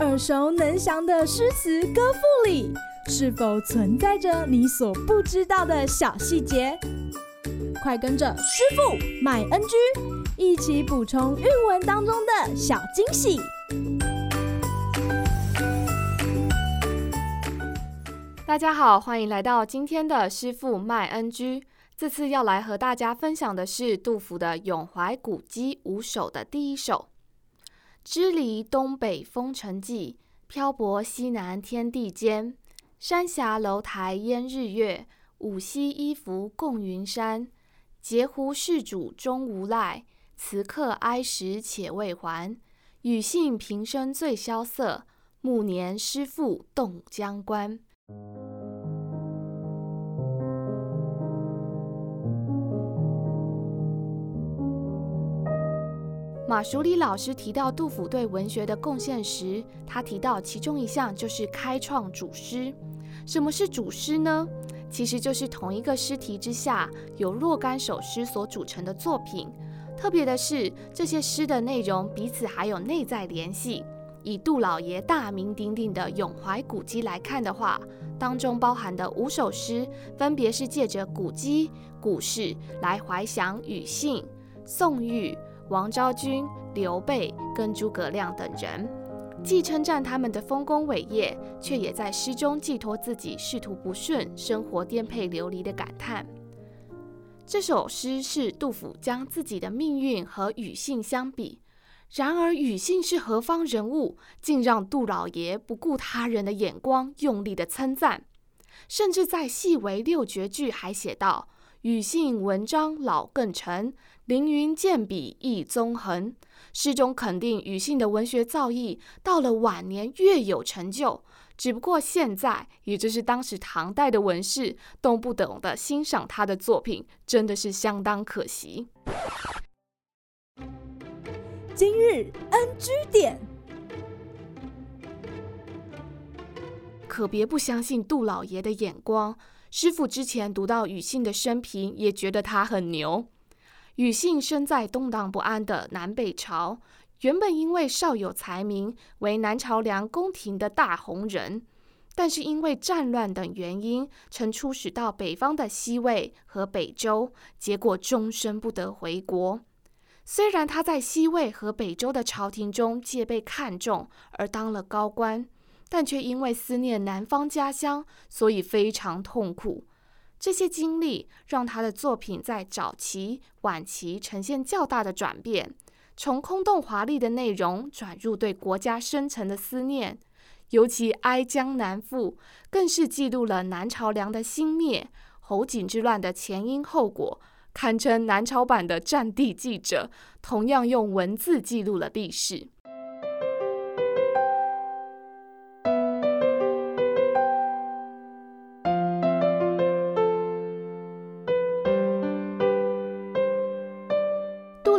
耳熟能详的诗词歌赋里，是否存在着你所不知道的小细节？快跟着师傅麦恩居一起补充韵文当中的小惊喜！大家好，欢迎来到今天的师傅麦恩居。这次要来和大家分享的是杜甫的《咏怀古迹五首》的第一首。支离东北风尘际，漂泊西南天地间。山峡楼台烟日月，五溪一浮共云山。嗟乎事主终无赖，辞客哀时且未还。与幸平生最萧瑟，暮年诗赋动江关。马淑理老师提到杜甫对文学的贡献时，他提到其中一项就是开创组诗。什么是组诗呢？其实就是同一个诗题之下有若干首诗所组成的作品。特别的是，这些诗的内容彼此还有内在联系。以杜老爷大名鼎鼎的《咏怀古迹》来看的话，当中包含的五首诗，分别是借着古迹、古事来怀想庾信、宋玉、王昭君、刘备跟诸葛亮等人。既称赞他们的丰功伟业，却也在诗中寄托自己仕途不顺、生活颠沛流离的感叹。这首诗是杜甫将自己的命运和庾信相比。然而，庾信是何方人物，竟让杜老爷不顾他人的眼光，用力的称赞。甚至在细微六绝句还写道：“庾信文章老更成，凌云健笔亦纵横。”诗中肯定庾信的文学造诣到了晚年越有成就，只不过现在，也就是当时唐代的文士都不懂得欣赏他的作品，真的是相当可惜。今日 NG 点，可别不相信杜老爷的眼光。师傅之前读到庾信的生平，也觉得他很牛。庾信生在动荡不安的南北朝，原本因为少有才名，为南朝梁宫廷的大红人，但是因为战乱等原因，曾出使到北方的西魏和北周，结果终身不得回国。虽然他在西魏和北周的朝廷中皆被看重，而当了高官，但却因为思念南方家乡，所以非常痛苦。这些经历让他的作品在早期、晚期呈现较大的转变，从空洞华丽的内容转入对国家深沉的思念。尤其《哀江南赋》更是记录了南朝梁的兴灭、侯景之乱的前因后果，堪称南朝版的战地记者，同样用文字记录了历史。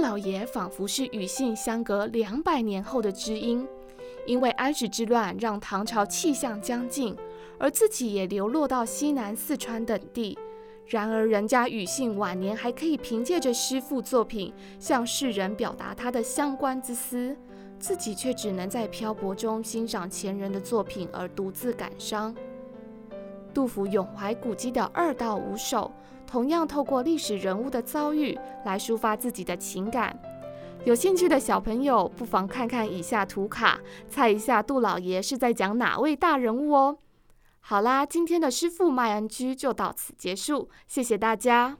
老爷仿佛是与信相隔两百年后的知音，因为安史之乱让唐朝气象将尽，而自己也流落到西南四川等地。然而，人家与信晚年还可以凭借着诗赋作品向世人表达他的相关之思，自己却只能在漂泊中欣赏前人的作品而独自感伤。杜甫咏怀古迹的二到五首，同样透过历史人物的遭遇来抒发自己的情感。有兴趣的小朋友，不妨看看以下图卡，猜一下杜老爷是在讲哪位大人物哦。好啦，今天的师傅麦恩居就到此结束，谢谢大家。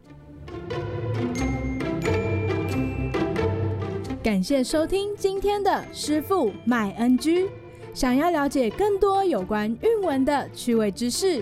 感谢收听今天的师傅麦恩居。想要了解更多有关韵文的趣味知识，